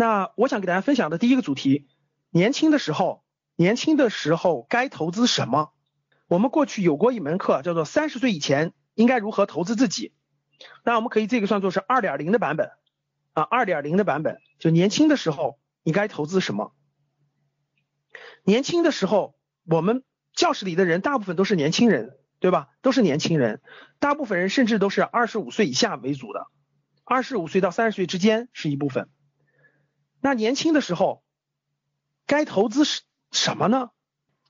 那我想给大家分享的第一个主题，年轻的时候，年轻的时候该投资什么？我们过去有过一门课，叫做三十岁以前应该如何投资自己。那我们可以这个算作是二点零的版本啊，二点零的版本，就年轻的时候你该投资什么？年轻的时候，我们教室里的人大部分都是年轻人，对吧？都是年轻人，大部分人甚至都是二十五岁以下为主的，二十五岁到三十岁之间是一部分。那年轻的时候该投资什什么呢？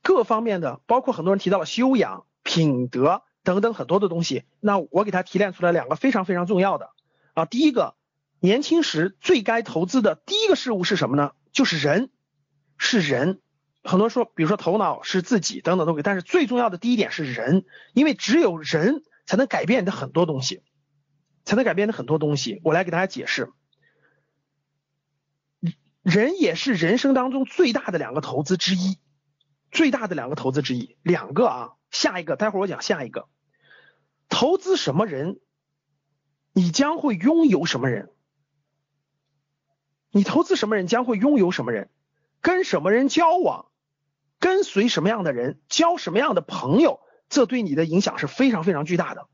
各方面的，包括很多人提到了修养、品德等等很多的东西。那我给他提炼出来两个非常非常重要的啊。第一个，年轻时最该投资的第一个事物是什么呢？就是人，是人。很多人说，比如说头脑是自己等等都可以，但是最重要的第一点是人，因为只有人才能改变你的很多东西，才能改变的很多东西。我来给大家解释。人也是人生当中最大的两个投资之一，最大的两个投资之一，两个啊，下一个，待会儿我讲下一个，投资什么人，你将会拥有什么人，你投资什么人将会拥有什么人，跟什么人交往，跟随什么样的人，交什么样的朋友，这对你的影响是非常非常巨大的，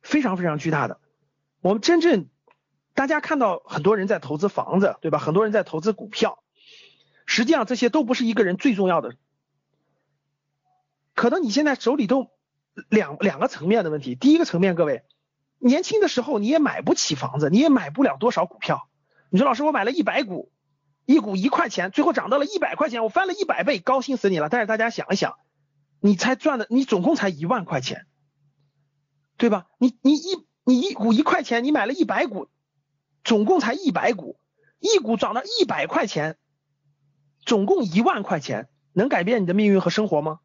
非常非常巨大的，我们真正。大家看到很多人在投资房子，对吧？很多人在投资股票，实际上这些都不是一个人最重要的。可能你现在手里都两两个层面的问题。第一个层面，各位，年轻的时候你也买不起房子，你也买不了多少股票。你说老师，我买了一百股，一股一块钱，最后涨到了一百块钱，我翻了一百倍，高兴死你了。但是大家想一想，你才赚的，你总共才一万块钱，对吧？你你一你一股一块钱，你买了一百股。总共才一百股，一股涨到一百块钱，总共一万块钱，能改变你的命运和生活吗？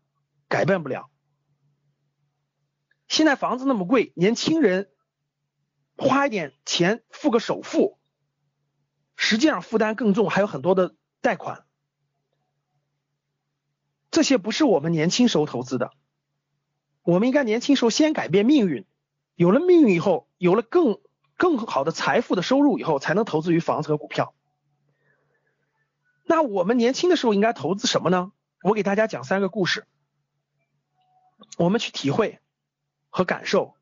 改变不了。现在房子那么贵，年轻人花一点钱付个首付，实际上负担更重，还有很多的贷款，这些不是我们年轻时候投资的。我们应该年轻时候先改变命运，有了命运以后，有了更。更好的财富的收入以后，才能投资于房子和股票。那我们年轻的时候应该投资什么呢？我给大家讲三个故事，我们去体会和感受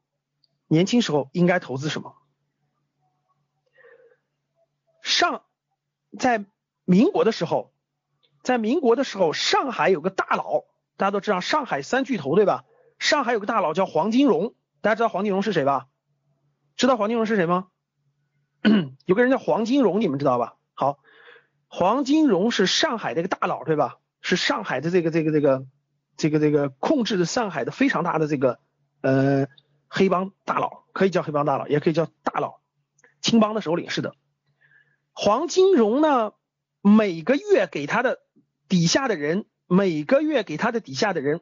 年轻时候应该投资什么。上在民国的时候，在民国的时候，上海有个大佬，大家都知道上海三巨头对吧？上海有个大佬叫黄金荣，大家知道黄金荣是谁吧？知道黄金荣是谁吗？有个人叫黄金荣，你们知道吧？好，黄金荣是上海的一个大佬，对吧？是上海的这个这个这个这个这个控制着上海的非常大的这个呃黑帮大佬，可以叫黑帮大佬，也可以叫大佬，青帮的首领是的。黄金荣呢，每个月给他的底下的人，每个月给他的底下的人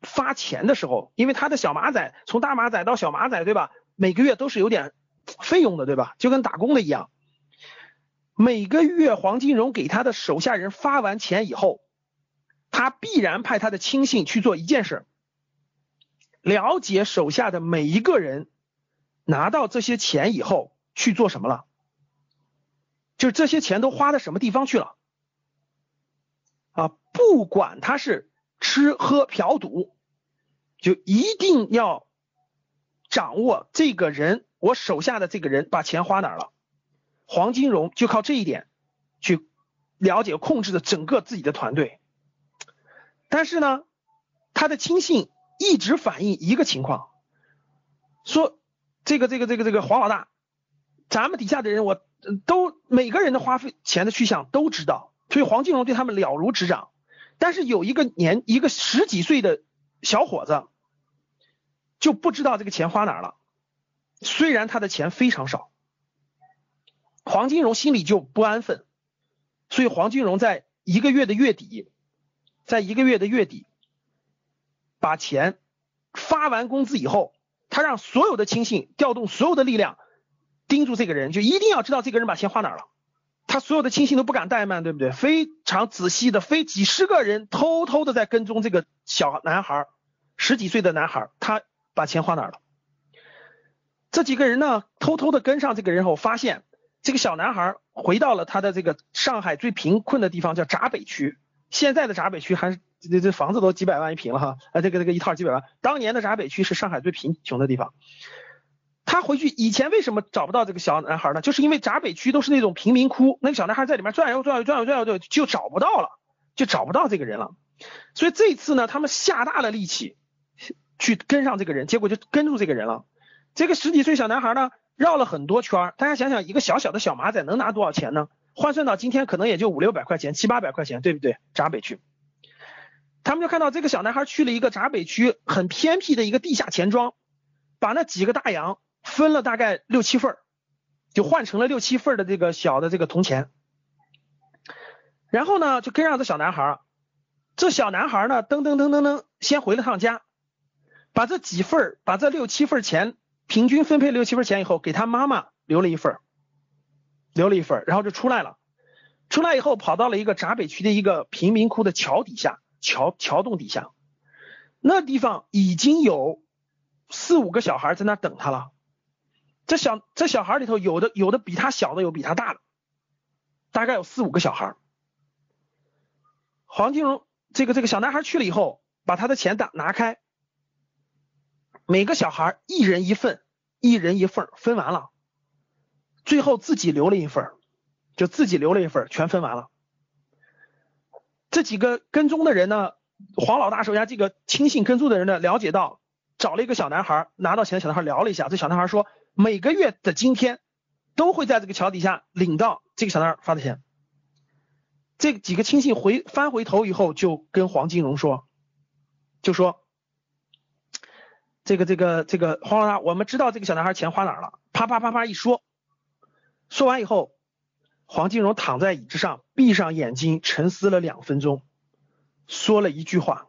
发钱的时候，因为他的小马仔从大马仔到小马仔，对吧？每个月都是有点费用的，对吧？就跟打工的一样。每个月黄金荣给他的手下人发完钱以后，他必然派他的亲信去做一件事，了解手下的每一个人拿到这些钱以后去做什么了，就这些钱都花到什么地方去了啊？不管他是吃喝嫖赌，就一定要。掌握这个人，我手下的这个人把钱花哪了？黄金荣就靠这一点去了解控制着整个自己的团队。但是呢，他的亲信一直反映一个情况，说这个这个这个这个黄老大，咱们底下的人我都每个人的花费钱的去向都知道，所以黄金荣对他们了如指掌。但是有一个年一个十几岁的小伙子。就不知道这个钱花哪儿了。虽然他的钱非常少，黄金荣心里就不安分，所以黄金荣在一个月的月底，在一个月的月底，把钱发完工资以后，他让所有的亲信调动所有的力量，盯住这个人，就一定要知道这个人把钱花哪儿了。他所有的亲信都不敢怠慢，对不对？非常仔细的，非几十个人偷偷的在跟踪这个小男孩，十几岁的男孩，他把钱花哪儿了？这几个人呢，偷偷的跟上这个人后，发现这个小男孩回到了他的这个上海最贫困的地方，叫闸北区。现在的闸北区还是这这房子都几百万一平了哈，啊，这个这个一套几百万。当年的闸北区是上海最贫穷的地方。他回去以前为什么找不到这个小男孩呢？就是因为闸北区都是那种贫民窟，那个小男孩在里面转悠转悠转悠转悠就就找不到了，就找不到这个人了。所以这次呢，他们下大了力气去跟上这个人，结果就跟住这个人了。这个十几岁小男孩呢，绕了很多圈大家想想，一个小小的小马仔能拿多少钱呢？换算到今天，可能也就五六百块钱、七八百块钱，对不对？闸北区，他们就看到这个小男孩去了一个闸北区很偏僻的一个地下钱庄，把那几个大洋。分了大概六七份就换成了六七份的这个小的这个铜钱。然后呢，就跟上这小男孩这小男孩呢，噔噔噔噔噔，先回了趟家，把这几份把这六七份钱平均分配六七份钱以后，给他妈妈留了一份留了一份然后就出来了。出来以后，跑到了一个闸北区的一个贫民窟的桥底下，桥桥洞底下，那地方已经有四五个小孩在那等他了。这小这小孩里头有的有的比他小的有比他大的，大概有四五个小孩。黄金荣这个这个小男孩去了以后，把他的钱打拿开，每个小孩一人一份，一人一份分完了，最后自己留了一份，就自己留了一份，全分完了。这几个跟踪的人呢，黄老大手下这个亲信跟踪的人呢，了解到找了一个小男孩，拿到钱的小男孩聊了一下，这小男孩说。每个月的今天，都会在这个桥底下领到这个小男孩发的钱。这几个亲信回翻回头以后，就跟黄金荣说，就说这个这个这个黄老大，我们知道这个小男孩钱花哪儿了。啪啪啪啪一说，说完以后，黄金荣躺在椅子上，闭上眼睛，沉思了两分钟，说了一句话：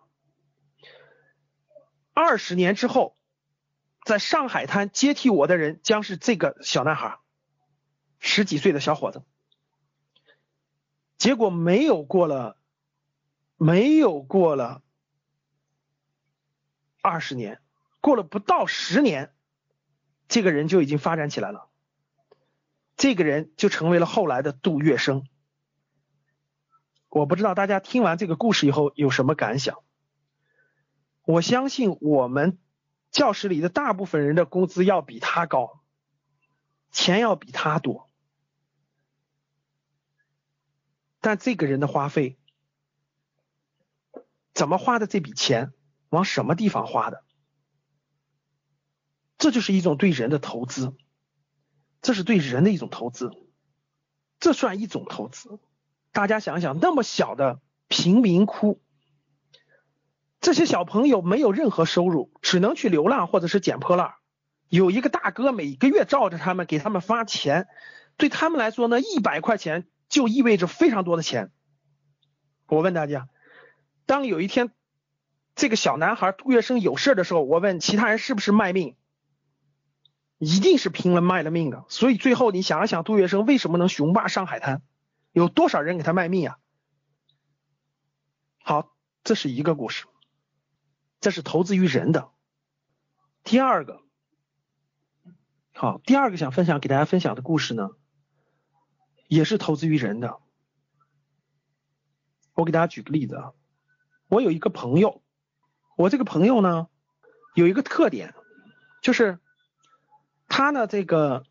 二十年之后。在上海滩接替我的人将是这个小男孩，十几岁的小伙子。结果没有过了，没有过了二十年，过了不到十年，这个人就已经发展起来了。这个人就成为了后来的杜月笙。我不知道大家听完这个故事以后有什么感想？我相信我们。教室里的大部分人的工资要比他高，钱要比他多，但这个人的花费怎么花的这笔钱，往什么地方花的？这就是一种对人的投资，这是对人的一种投资，这算一种投资。大家想想，那么小的贫民窟。这些小朋友没有任何收入，只能去流浪或者是捡破烂。有一个大哥每个月照着他们，给他们发钱，对他们来说呢，一百块钱就意味着非常多的钱。我问大家，当有一天这个小男孩杜月笙有事的时候，我问其他人是不是卖命？一定是拼了卖了命的。所以最后你想一想，杜月笙为什么能雄霸上海滩？有多少人给他卖命啊？好，这是一个故事。这是投资于人的。第二个，好，第二个想分享给大家分享的故事呢，也是投资于人的。我给大家举个例子啊，我有一个朋友，我这个朋友呢，有一个特点，就是他呢，这个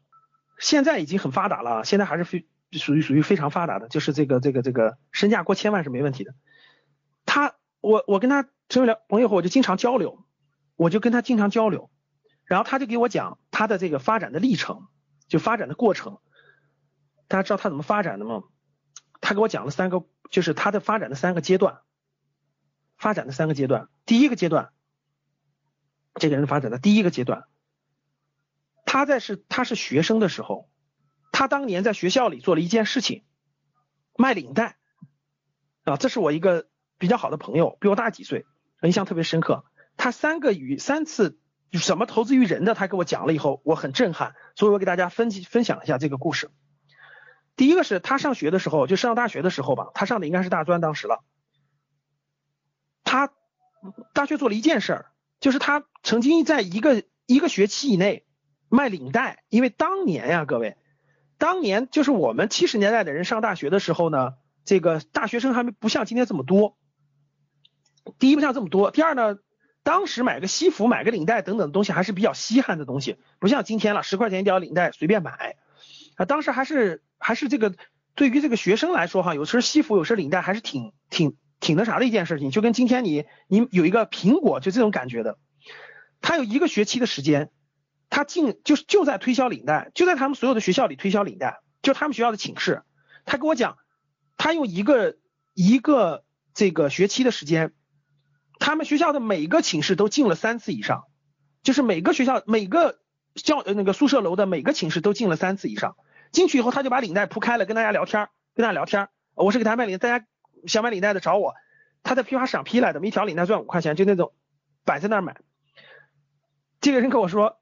现在已经很发达了，现在还是非属于属于非常发达的，就是这个这个这个身价过千万是没问题的。他，我我跟他。成为了朋友后，我就经常交流，我就跟他经常交流，然后他就给我讲他的这个发展的历程，就发展的过程。大家知道他怎么发展的吗？他给我讲了三个，就是他的发展的三个阶段，发展的三个阶段。第一个阶段，这个人发展的第一个阶段，他在是他是学生的时候，他。当年在学校里做了一件事情，卖领带啊，这是我一个比较好的朋友，比我大几岁，印象特别深刻。他三个与三次什么投资于人的，他给我讲了以后，我很震撼，所以我给大家分析分享一下这个故事。第一个是他上学的时候，就上大学的时候吧，他上的应该是大专当时了。他大学做了一件事儿，就是他曾经在一个一个学期以内卖领带，因为当年呀，各位。当年就是我们七十年代的人上大学的时候呢，这个大学生还没不像今天这么多。第一不像这么多，第二呢，当时买个西服、买个领带等等的东西还是比较稀罕的东西，不像今天了，十块钱一条领带随便买。啊，当时还是还是这个对于这个学生来说哈，有时西服有时领带还是挺挺挺那啥的一件事情，就跟今天你你有一个苹果就这种感觉的。他有一个学期的时间。他进就是就在推销领带，就在他们所有的学校里推销领带，就他们学校的寝室。他跟我讲，他用一个一个这个学期的时间，他们学校的每个寝室都进了三次以上，就是每个学校每个教呃那个宿舍楼的每个寝室都进了三次以上。进去以后，他就把领带铺开了，跟大家聊天，跟大家聊天。我是给他卖领，大家想买领带的找我。他在批发市场批来的，一条领带赚五块钱，就那种摆在那儿买。这个人跟我说。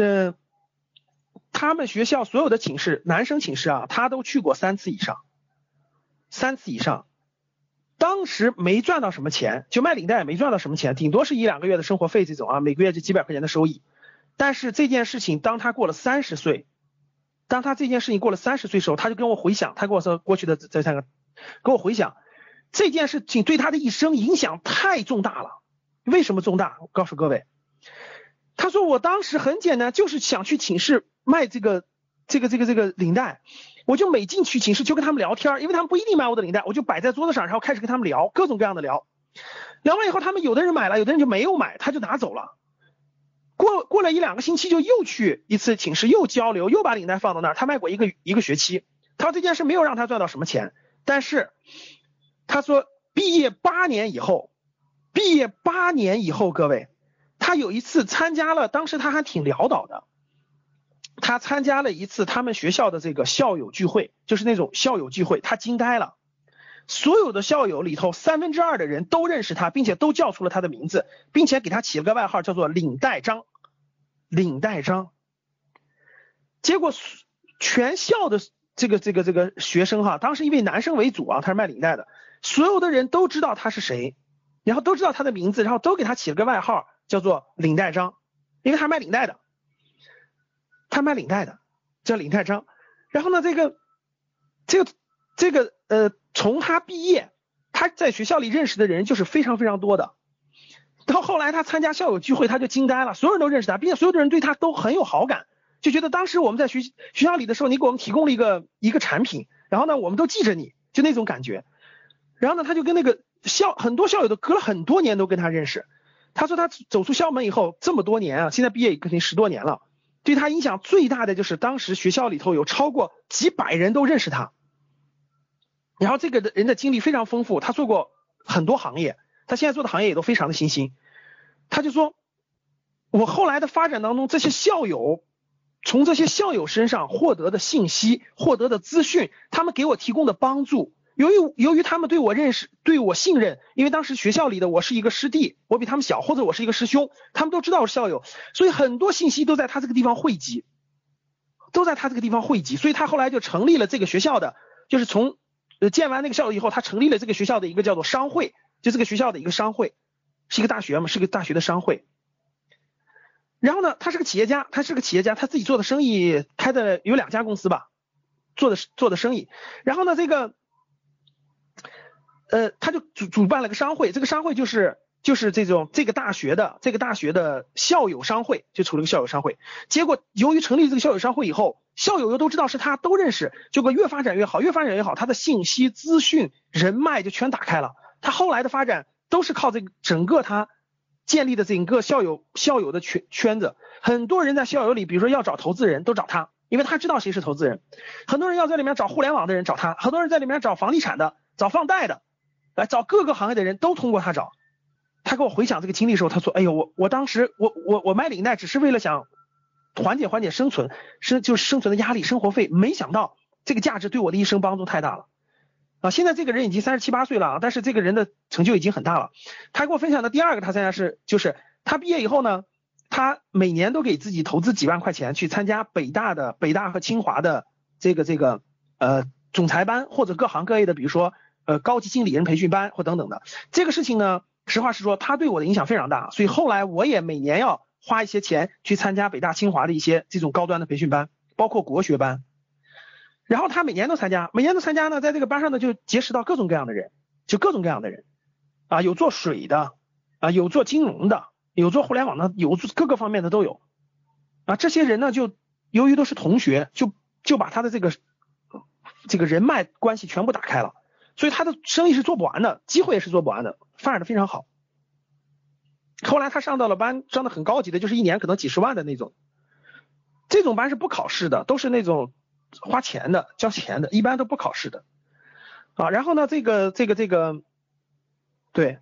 嗯，他们学校所有的寝室，男生寝室啊，他都去过三次以上，三次以上。当时没赚到什么钱，就卖领带也没赚到什么钱，顶多是一两个月的生活费这种啊，每个月就几百块钱的收益。但是这件事情，当他过了三十岁，当他这件事情过了三十岁时候，他就跟我回想，他跟我说过去的这三个，跟我回想这件事情对他的一生影响太重大了。为什么重大？我告诉各位。他说：“我当时很简单，就是想去寝室卖这个、这个、这个、这个领带。我就每进去寝室就跟他们聊天，因为他们不一定买我的领带，我就摆在桌子上，然后开始跟他们聊各种各样的聊。聊完以后，他们有的人买了，有的人就没有买，他就拿走了。过过了一两个星期，就又去一次寝室，又交流，又把领带放到那儿。他卖过一个一个学期。他说这件事没有让他赚到什么钱，但是他说毕业八年以后，毕业八年以后，各位。”他有一次参加了，当时他还挺潦倒的。他参加了一次他们学校的这个校友聚会，就是那种校友聚会，他惊呆了。所有的校友里头，三分之二的人都认识他，并且都叫出了他的名字，并且给他起了个外号，叫做“领带张”。领带张。结果全校的这个这个这个学生哈，当时因为男生为主啊，他是卖领带的，所有的人都知道他是谁，然后都知道他的名字，然后都给他起了个外号。叫做领带章，因为他卖领带的，他卖领带的叫领带章。然后呢，这个这个这个呃，从他毕业，他在学校里认识的人就是非常非常多的。到后来他参加校友聚会，他就惊呆了，所有人都认识他，并且所有的人对他都很有好感，就觉得当时我们在学学校里的时候，你给我们提供了一个一个产品，然后呢，我们都记着你，就那种感觉。然后呢，他就跟那个校很多校友都隔了很多年都跟他认识。他说他走出校门以后这么多年啊，现在毕业已经十多年了，对他影响最大的就是当时学校里头有超过几百人都认识他，然后这个人的经历非常丰富，他做过很多行业，他现在做的行业也都非常的新兴。他就说，我后来的发展当中，这些校友从这些校友身上获得的信息、获得的资讯，他们给我提供的帮助。由于由于他们对我认识，对我信任，因为当时学校里的我是一个师弟，我比他们小，或者我是一个师兄，他们都知道我是校友，所以很多信息都在他这个地方汇集，都在他这个地方汇集，所以他后来就成立了这个学校的，就是从呃建完那个校以后，他成立了这个学校的一个叫做商会，就这个学校的一个商会，是一个大学嘛，是个大学的商会。然后呢，他是个企业家，他是个企业家，他自己做的生意开的有两家公司吧，做的做的生意。然后呢，这个。呃，他就主主办了个商会，这个商会就是就是这种这个大学的这个大学的校友商会，就成了个校友商会。结果由于成立这个校友商会以后，校友又都知道是他，都认识，结果越发展越好，越发展越好，他的信息资讯人脉就全打开了。他后来的发展都是靠这个整个他建立的整个校友校友的圈圈子，很多人在校友里，比如说要找投资人都找他，因为他知道谁是投资人。很多人要在里面找互联网的人找他，很多人在里面找房地产的，找放贷的。来找各个行业的人都通过他找，他给我回想这个经历的时候，他说：“哎呦，我我当时我我我卖领带只是为了想缓解缓解生存生就是生存的压力，生活费。没想到这个价值对我的一生帮助太大了啊！现在这个人已经三十七八岁了啊，但是这个人的成就已经很大了。他给我分享的第二个他参加是就是他毕业以后呢，他每年都给自己投资几万块钱去参加北大的北大和清华的这个这个呃总裁班或者各行各业的，比如说呃高级经理人培训班或等等的。这个事情呢，实话实说，他对我的影响非常大，所以后来我也每年要。花一些钱去参加北大清华的一些这种高端的培训班，包括国学班，然后他每年都参加，每年都参加呢，在这个班上呢就结识到各种各样的人，就各种各样的人，啊，有做水的，啊，有做金融的，有做互联网的，有各个方面的都有，啊，这些人呢就由于都是同学，就就把他的这个这个人脉关系全部打开了，所以他的生意是做不完的，机会也是做不完的，发展的非常好。后来他上到了班，上的很高级的，就是一年可能几十万的那种。这种班是不考试的，都是那种花钱的、交钱的，一般都不考试的。啊，然后呢，这个、这个、这个，对，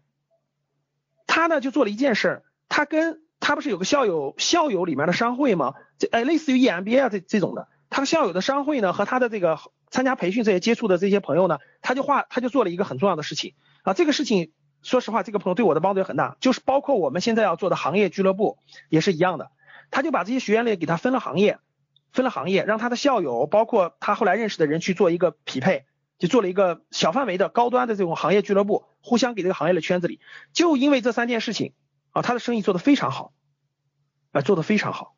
他呢就做了一件事，他跟他不是有个校友校友里面的商会吗？这哎，类似于 EMBA 啊这这种的，他校友的商会呢和他的这个参加培训这些接触的这些朋友呢，他就画他就做了一个很重要的事情啊，这个事情。说实话，这个朋友对我的帮助也很大，就是包括我们现在要做的行业俱乐部也是一样的。他就把这些学员类给他分了行业，分了行业，让他的校友，包括他后来认识的人去做一个匹配，就做了一个小范围的高端的这种行业俱乐部，互相给这个行业的圈子里。就因为这三件事情啊，他的生意做得非常好，啊，做得非常好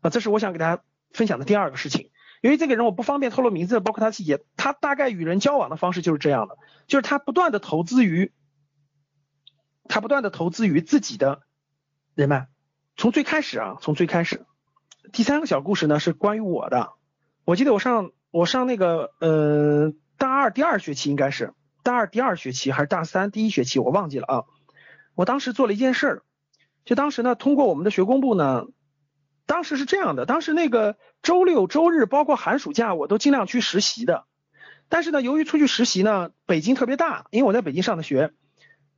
啊，这是我想给大家分享的第二个事情。由于这个人我不方便透露名字，包括他细节，他大概与人交往的方式就是这样的，就是他不断的投资于。他不断的投资于自己的人脉，从最开始啊，从最开始，第三个小故事呢是关于我的。我记得我上我上那个呃大二第二学期应该是大二第二学期还是大三第一学期我忘记了啊。我当时做了一件事儿，就当时呢通过我们的学工部呢，当时是这样的，当时那个周六周日包括寒暑假我都尽量去实习的，但是呢由于出去实习呢北京特别大，因为我在北京上的学。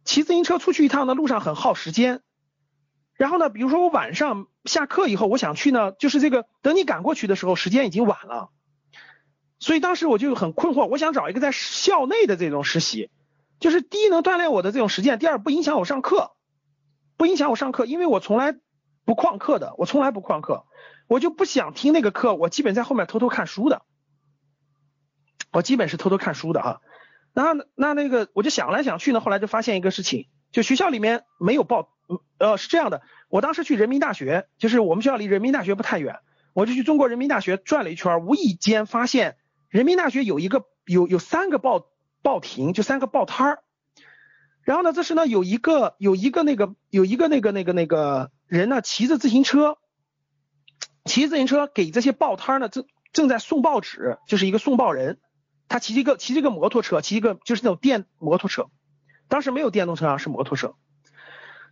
骑自行车出去一趟呢，路上很耗时间。然后呢，比如说我晚上下课以后，我想去呢，就是这个等你赶过去的时候，时间已经晚了。所以当时我就很困惑，我想找一个在校内的这种实习，就是第一能锻炼我的这种实践，第二不影响我上课，不影响我上课，因为我从来不旷课的，我从来不旷课，我就不想听那个课，我基本在后面偷偷看书的，我基本是偷偷看书的哈。那那那个，我就想来想去呢，后来就发现一个事情，就学校里面没有报，呃，是这样的，我当时去人民大学，就是我们学校离人民大学不太远，我就去中国人民大学转了一圈，无意间发现人民大学有一个有有三个报报亭，就三个报摊儿，然后呢，这是呢有一个有一个那个有一个那个那个那个人呢骑着自行车，骑自行车给这些报摊呢正正在送报纸，就是一个送报人。他骑一个骑这个摩托车，骑一个就是那种电摩托车，当时没有电动车啊，是摩托车。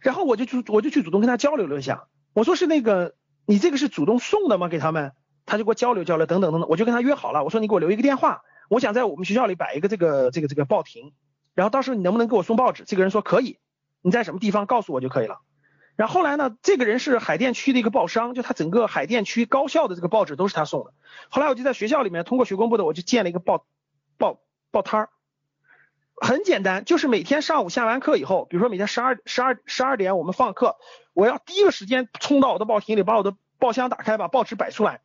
然后我就去我就去主动跟他交流了一下，我说是那个你这个是主动送的吗？给他们，他就给我交流交流等等等等，我就跟他约好了，我说你给我留一个电话，我想在我们学校里摆一个这个这个这个报亭，然后到时候你能不能给我送报纸？这个人说可以，你在什么地方告诉我就可以了。然后后来呢，这个人是海淀区的一个报商，就他整个海淀区高校的这个报纸都是他送的。后来我就在学校里面通过学工部的，我就建了一个报。报报摊儿很简单，就是每天上午下完课以后，比如说每天十二十二十二点我们放课，我要第一个时间冲到我的报亭里，把我的报箱打开，把报纸摆出来，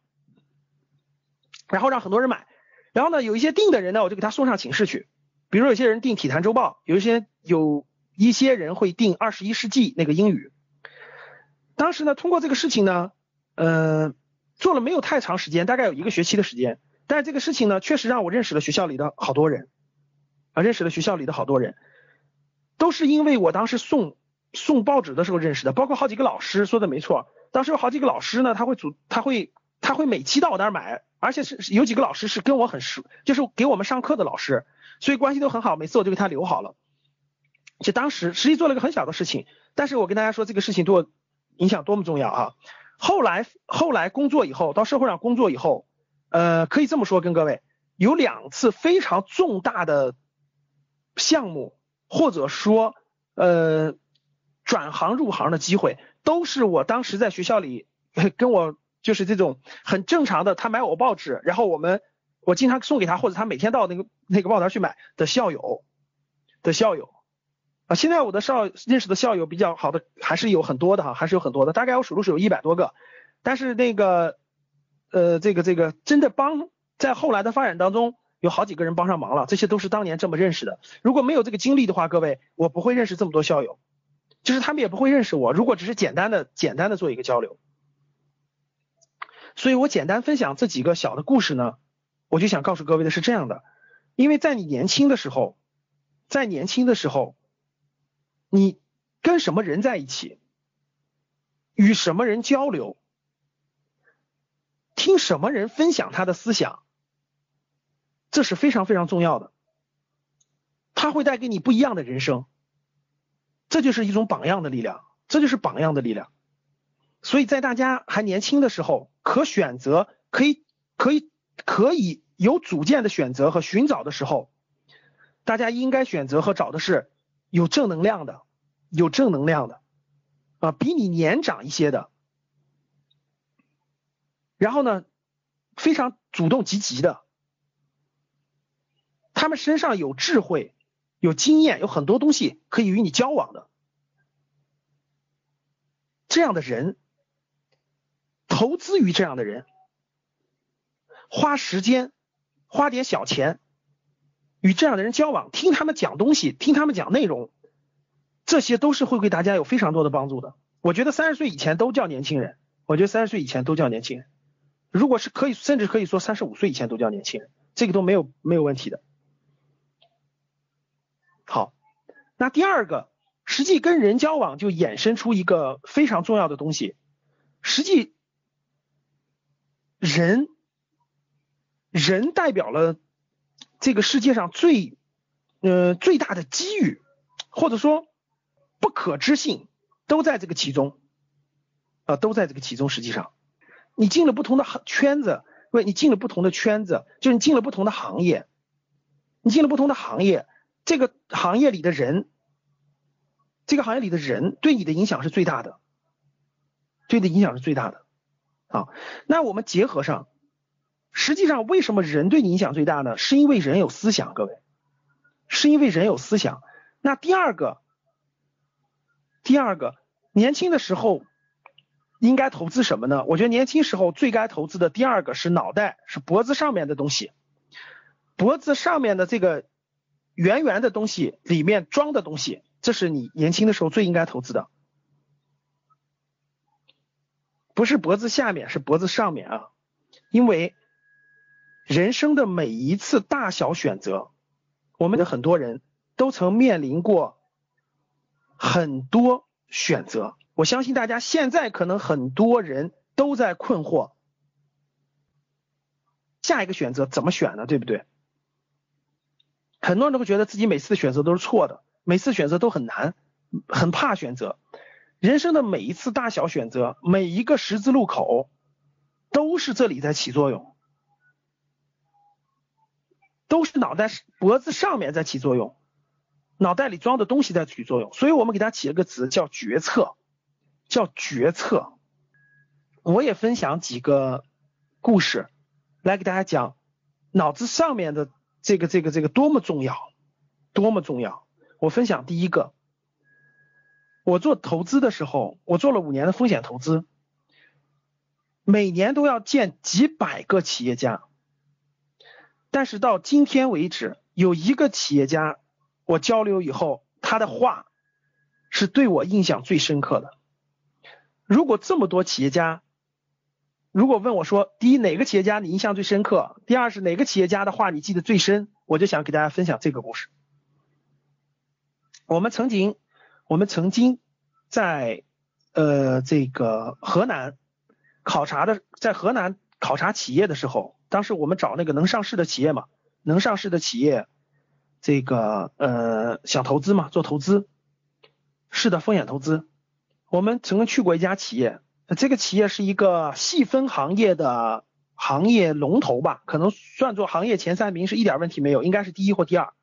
然后让很多人买。然后呢，有一些订的人呢，我就给他送上寝室去。比如说有些人订《体坛周报》，有一些有一些人会订《二十一世纪》那个英语。当时呢，通过这个事情呢，嗯，做了没有太长时间，大概有一个学期的时间。但这个事情呢，确实让我认识了学校里的好多人，啊，认识了学校里的好多人，都是因为我当时送送报纸的时候认识的，包括好几个老师说的没错，当时有好几个老师呢，他会组，他会他会每期到我那儿买，而且是有几个老师是跟我很熟，就是给我们上课的老师，所以关系都很好，每次我就给他留好了。就当时实际做了一个很小的事情，但是我跟大家说这个事情对我影响多么重要啊！后来后来工作以后，到社会上工作以后。呃，可以这么说，跟各位有两次非常重大的项目，或者说呃转行入行的机会，都是我当时在学校里 跟我就是这种很正常的，他买我报纸，然后我们我经常送给他，或者他每天到那个那个报摊去买的校友的校友啊。现在我的校认识的校友比较好的还是有很多的哈，还是有很多的，大概我数了数有一百多个。但是那个呃这个这个真的帮在后来的发展当中。有好几个人帮上忙了，这些都是当年这么认识的。如果没有这个经历的话，各位，我不会认识这么多校友，就是他们也不会认识我。如果只是简单的、简单的做一个交流，所以我简单分享这几个小的故事呢，我就想告诉各位的是这样的：，因为在你年轻的时候，在年轻的时候，你跟什么人在一起，与什么人交流，听什么人分享他的思想。这是非常非常重要的，他会带给你不一样的人生，这就是一种榜样的力量，这就是榜样的力量。所以在大家还年轻的时候，可选择、可以、可以、可以有主见的选择和寻找的时候，大家应该选择和找的是有正能量的、有正能量的啊，比你年长一些的，然后呢，非常主动积极的。他们身上有智慧、有经验、有很多东西可以与你交往的，这样的人，投资于这样的人，花时间、花点小钱，与这样的人交往，听他们讲东西，听他们讲内容，这些都是会给大家有非常多的帮助的。我觉得三十岁以前都叫年轻人，我觉得三十岁以前都叫年轻人，如果是可以，甚至可以说三十五岁以前都叫年轻人，这个都没有没有问题的。好，那第二个，实际跟人交往就衍生出一个非常重要的东西，实际人，人代表了这个世界上最，呃最大的机遇，或者说不可知性都在这个其中，啊都在这个其中。实际上，你进了不同的圈子，喂，你进了不同的圈子，就是你进了不同的行业，你进了不同的行业。这个行业里的人，这个行业里的人对你的影响是最大的，对你的影响是最大的啊。那我们结合上，实际上为什么人对你影响最大呢？是因为人有思想，各位，是因为人有思想。那第二个，第二个，年轻的时候应该投资什么呢？我觉得年轻时候最该投资的第二个是脑袋，是脖子上面的东西，脖子上面的这个。圆圆的东西里面装的东西，这是你年轻的时候最应该投资的，不是脖子下面，是脖子上面啊！因为人生的每一次大小选择，我们的很多人都曾面临过很多选择。我相信大家现在可能很多人都在困惑，下一个选择怎么选呢？对不对？很多人都会觉得自己每次的选择都是错的，每次选择都很难，很怕选择。人生的每一次大小选择，每一个十字路口，都是这里在起作用，都是脑袋脖子上面在起作用，脑袋里装的东西在起作用。所以我们给它起了个词叫决策，叫决策。我也分享几个故事来给大家讲脑子上面的。这个这个这个多么重要，多么重要！我分享第一个，我做投资的时候，我做了五年的风险投资，每年都要见几百个企业家，但是到今天为止，有一个企业家，我交流以后，他的话是对我印象最深刻的。如果这么多企业家，如果问我说，第一哪个企业家你印象最深刻？第二是哪个企业家的话你记得最深？我就想给大家分享这个故事。我们曾经，我们曾经在呃这个河南考察的，在河南考察企业的时候，当时我们找那个能上市的企业嘛，能上市的企业，这个呃想投资嘛，做投资，是的，风险投资。我们曾经去过一家企业。这个企业是一个细分行业的行业龙头吧，可能算作行业前三名是一点问题没有，应该是第一或第二。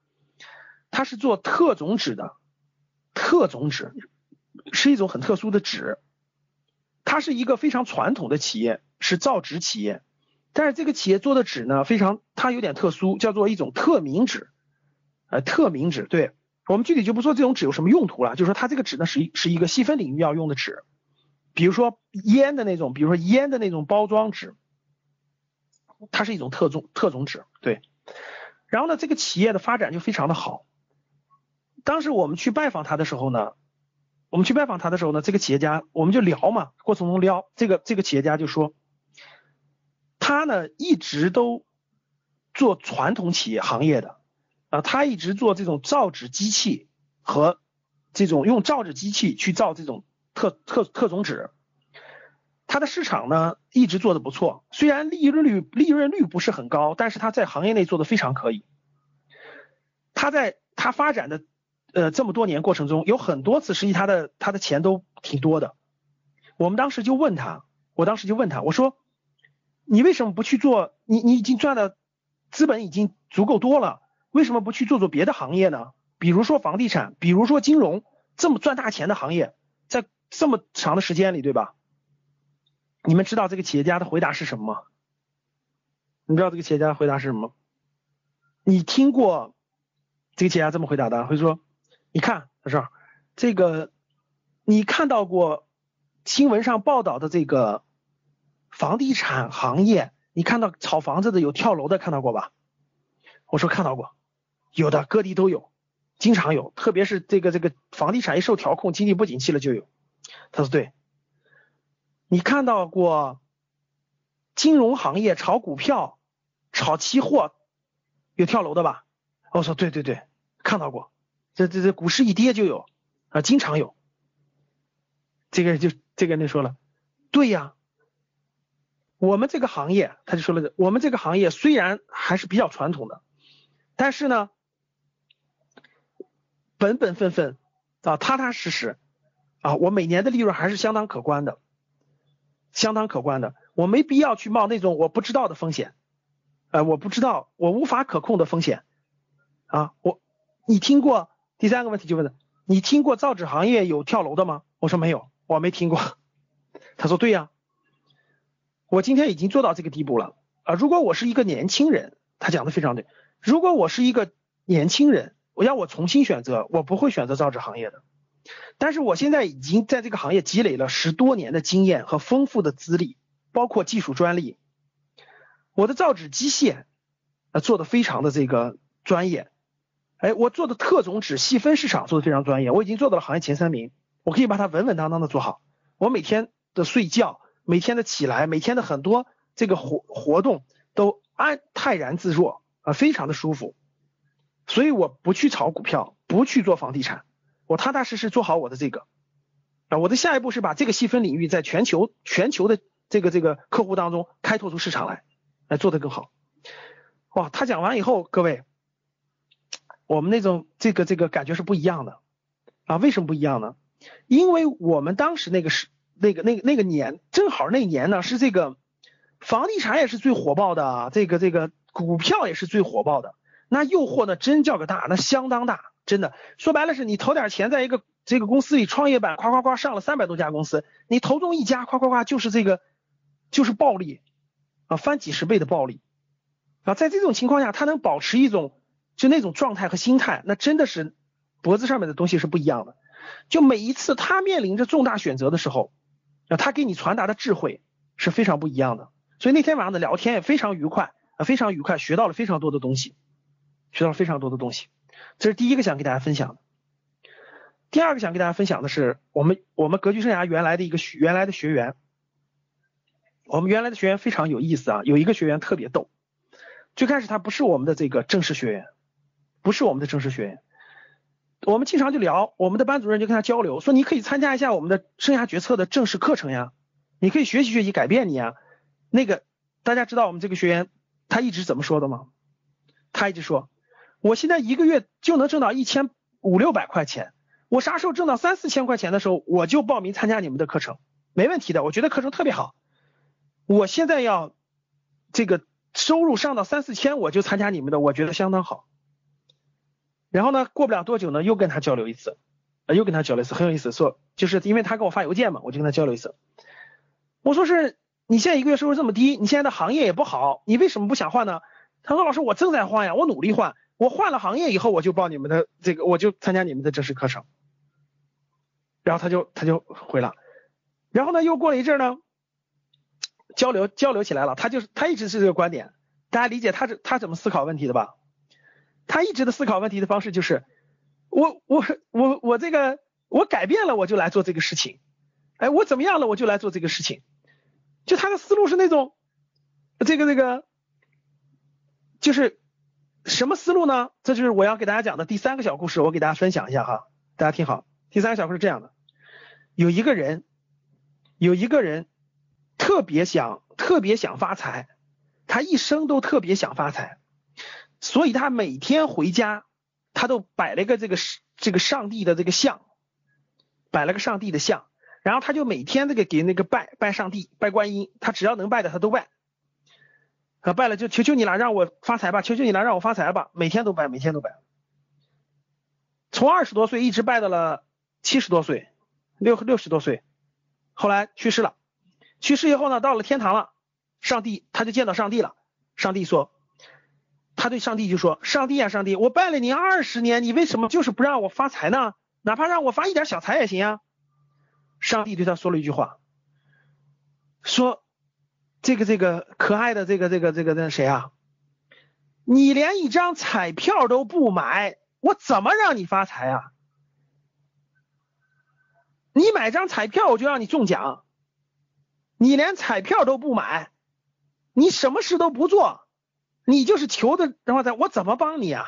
它是做特种纸的，特种纸是一种很特殊的纸。它是一个非常传统的企业，是造纸企业，但是这个企业做的纸呢非常，它有点特殊，叫做一种特明纸，呃，特明纸。对我们具体就不说这种纸有什么用途了，就说它这个纸呢是一是一个细分领域要用的纸，比如说烟的那种，比如说烟的那种包装纸，它是一种特种特种纸。对，然后呢，这个企业的发展就非常的好。当时我们去拜访他的时候呢。我们去拜访他的时候呢，这个企业家我们就聊嘛，过程中聊，这个这个企业家就说，他呢一直都做传统企业行业的，啊，他一直做这种造纸机器和这种用造纸机器去造这种特特特种纸，他的市场呢一直做的不错，虽然利润率利润率不是很高，但是他在行业内做的非常可以，他在他发展的。呃，这么多年过程中，有很多次，实际他的他的钱都挺多的。我们当时就问他，我当时就问他，我说，你为什么不去做？你你已经赚的资本已经足够多了，为什么不去做做别的行业呢？比如说房地产，比如说金融，这么赚大钱的行业，在这么长的时间里，对吧？你们知道这个企业家的回答是什么吗？你知道这个企业家的回答是什么？你听过这个企业家这么回答的？会说。你看，他说这个，你看到过新闻上报道的这个房地产行业？你看到炒房子的有跳楼的，看到过吧？我说看到过，有的各地都有，经常有，特别是这个这个房地产一受调控，经济不景气了就有。他说对，你看到过金融行业炒股票、炒期货有跳楼的吧？我说对对对，看到过。这这这股市一跌就有啊，经常有。这个就这个人就说了，对呀，我们这个行业，他就说了，我们这个行业虽然还是比较传统的，但是呢，本本分分啊，踏踏实实啊，我每年的利润还是相当可观的，相当可观的，我没必要去冒那种我不知道的风险，呃，我不知道，我无法可控的风险啊，我你听过？第三个问题就问了，你听过造纸行业有跳楼的吗？我说没有，我没听过。他说对呀，我今天已经做到这个地步了啊。如果我是一个年轻人，他讲的非常对。如果我是一个年轻人，我要我重新选择，我不会选择造纸行业的。但是我现在已经在这个行业积累了十多年的经验和丰富的资历，包括技术专利。我的造纸机械啊做的非常的这个专业。哎，我做的特种纸细分市场做的非常专业，我已经做到了行业前三名，我可以把它稳稳当当的做好。我每天的睡觉，每天的起来，每天的很多这个活活动都安泰然自若啊，非常的舒服。所以我不去炒股票，不去做房地产，我踏踏实实做好我的这个啊。我的下一步是把这个细分领域在全球全球的这个这个客户当中开拓出市场来，来做得更好。哇，他讲完以后，各位。我们那种这个这个感觉是不一样的啊？为什么不一样呢？因为我们当时那个是那个那个那个年，正好那年呢是这个房地产也是最火爆的，这个这个股票也是最火爆的，那诱惑呢真叫个大，那相当大，真的说白了是你投点钱在一个这个公司里创业板，夸夸夸上了三百多家公司，你投中一家，夸夸夸就是这个就是暴利啊，翻几十倍的暴利啊，在这种情况下，他能保持一种。就那种状态和心态，那真的是脖子上面的东西是不一样的。就每一次他面临着重大选择的时候，啊，他给你传达的智慧是非常不一样的。所以那天晚上的聊天也非常愉快啊，非常愉快，学到了非常多的东西，学到了非常多的东西。这是第一个想给大家分享的。第二个想给大家分享的是我们我们格局生涯原来的一个原来的学员，我们原来的学员非常有意思啊，有一个学员特别逗，最开始他不是我们的这个正式学员。不是我们的正式学员，我们经常就聊，我们的班主任就跟他交流，说你可以参加一下我们的生涯决策的正式课程呀，你可以学习学习改变你啊。那个大家知道我们这个学员他一直怎么说的吗？他一直说，我现在一个月就能挣到一千五六百块钱，我啥时候挣到三四千块钱的时候，我就报名参加你们的课程，没问题的，我觉得课程特别好。我现在要这个收入上到三四千，我就参加你们的，我觉得相当好。然后呢，过不了多久呢，又跟他交流一次，啊，又跟他交流一次，很有意思。说就是因为他给我发邮件嘛，我就跟他交流一次。我说是你现在一个月收入这么低，你现在的行业也不好，你为什么不想换呢？他说老师，我正在换呀，我努力换，我换了行业以后，我就报你们的这个，我就参加你们的正式课程。然后他就他就回了，然后呢，又过了一阵呢，交流交流起来了，他就是他一直是这个观点，大家理解他是他怎么思考问题的吧？他一直的思考问题的方式就是，我我我我这个我改变了，我就来做这个事情，哎，我怎么样了，我就来做这个事情，就他的思路是那种，这个这个，就是什么思路呢？这就是我要给大家讲的第三个小故事，我给大家分享一下哈，大家听好。第三个小故事是这样的，有一个人，有一个人特别想特别想发财，他一生都特别想发财，所以他每天回家，他都摆了一个这个这个上帝的这个像，摆了个上帝的像，然后他就每天这个给那个拜拜上帝拜观音，他只要能拜的他都拜，啊拜了就求求你了，让我发财吧，求求你了，让我发财吧，每天都拜，每天都拜，从二十多岁一直拜到了。七十多岁，六六十多岁，后来去世了。去世以后呢，到了天堂了，上帝他就见到上帝了。上帝说，他对上帝就说：“上帝啊，上帝，我拜了你二十年，你为什么就是不让我发财呢？哪怕让我发一点小财也行啊。”上帝对他说了一句话，说：“这个这个可爱的这个这个这个那谁啊，你连一张彩票都不买，我怎么让你发财啊？”你买张彩票，我就让你中奖。你连彩票都不买，你什么事都不做，你就是求的，然后在我怎么帮你啊？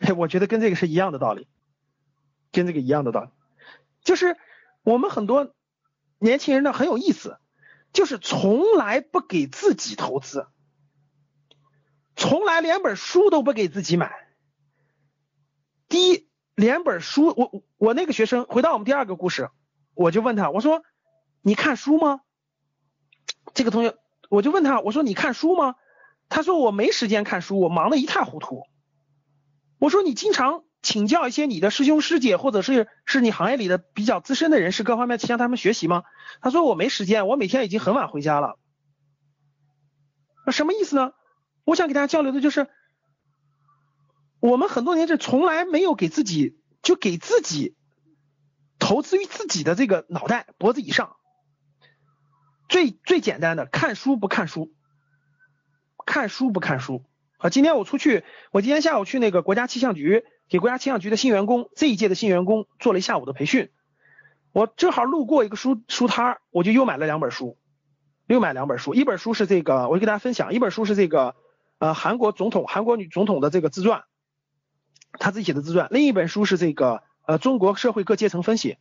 嘿，我觉得跟这个是一样的道理，跟这个一样的道理，就是我们很多年轻人呢很有意思，就是从来不给自己投资，从来连本书都不给自己买。第一。连本书，我我那个学生回到我们第二个故事，我就问他，我说你看书吗？这个同学，我就问他，我说你看书吗？他说我没时间看书，我忙得一塌糊涂。我说你经常请教一些你的师兄师姐，或者是是你行业里的比较资深的人士，各方面向他们学习吗？他说我没时间，我每天已经很晚回家了。什么意思呢？我想给大家交流的就是。我们很多年是从来没有给自己就给自己投资于自己的这个脑袋脖子以上，最最简单的看书不看书，看书不看书啊！今天我出去，我今天下午去那个国家气象局给国家气象局的新员工这一届的新员工做了一下午的培训，我正好路过一个书书摊儿，我就又买了两本书，又买两本书，一本书是这个，我就跟大家分享，一本书是这个呃韩国总统韩国女总统的这个自传。他自己写的自传，另一本书是这个呃中国社会各阶层分析，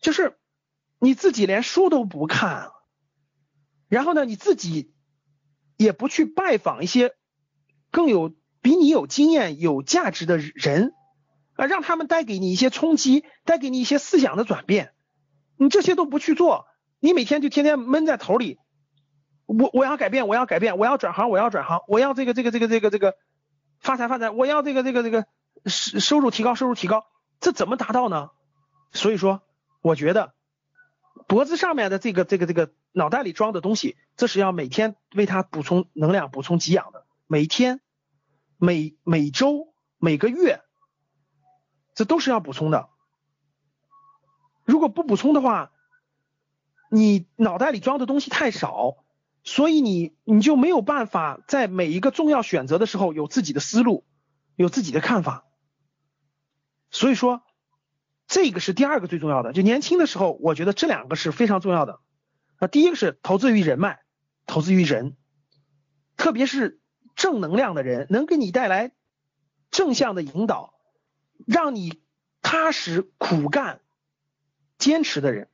就是你自己连书都不看，然后呢你自己也不去拜访一些更有比你有经验、有价值的人啊，让他们带给你一些冲击，带给你一些思想的转变，你这些都不去做，你每天就天天闷在头里，我我要改变，我要改变，我要转行，我要转行，我要这个这个这个这个这个。发财发财！我要这个这个这个收收入提高，收入提高，这怎么达到呢？所以说，我觉得脖子上面的这个这个这个脑袋里装的东西，这是要每天为它补充能量、补充给养的。每天、每每周、每个月，这都是要补充的。如果不补充的话，你脑袋里装的东西太少。所以你你就没有办法在每一个重要选择的时候有自己的思路，有自己的看法。所以说，这个是第二个最重要的。就年轻的时候，我觉得这两个是非常重要的。那第一个是投资于人脉，投资于人，特别是正能量的人，能给你带来正向的引导，让你踏实苦干、坚持的人。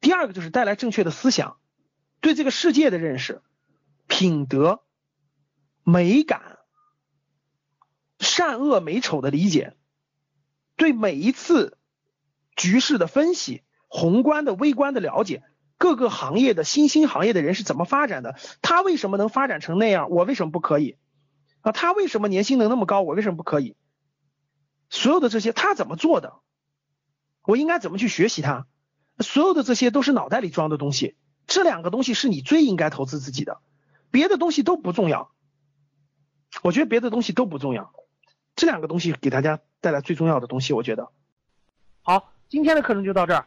第二个就是带来正确的思想。对这个世界的认识、品德、美感、善恶美丑的理解，对每一次局势的分析、宏观的、微观的了解，各个行业的新兴行业的人是怎么发展的？他为什么能发展成那样？我为什么不可以？啊，他为什么年薪能那么高？我为什么不可以？所有的这些他怎么做的？我应该怎么去学习他？所有的这些都是脑袋里装的东西。这两个东西是你最应该投资自己的，别的东西都不重要。我觉得别的东西都不重要，这两个东西给大家带来最重要的东西，我觉得。好，今天的课程就到这儿。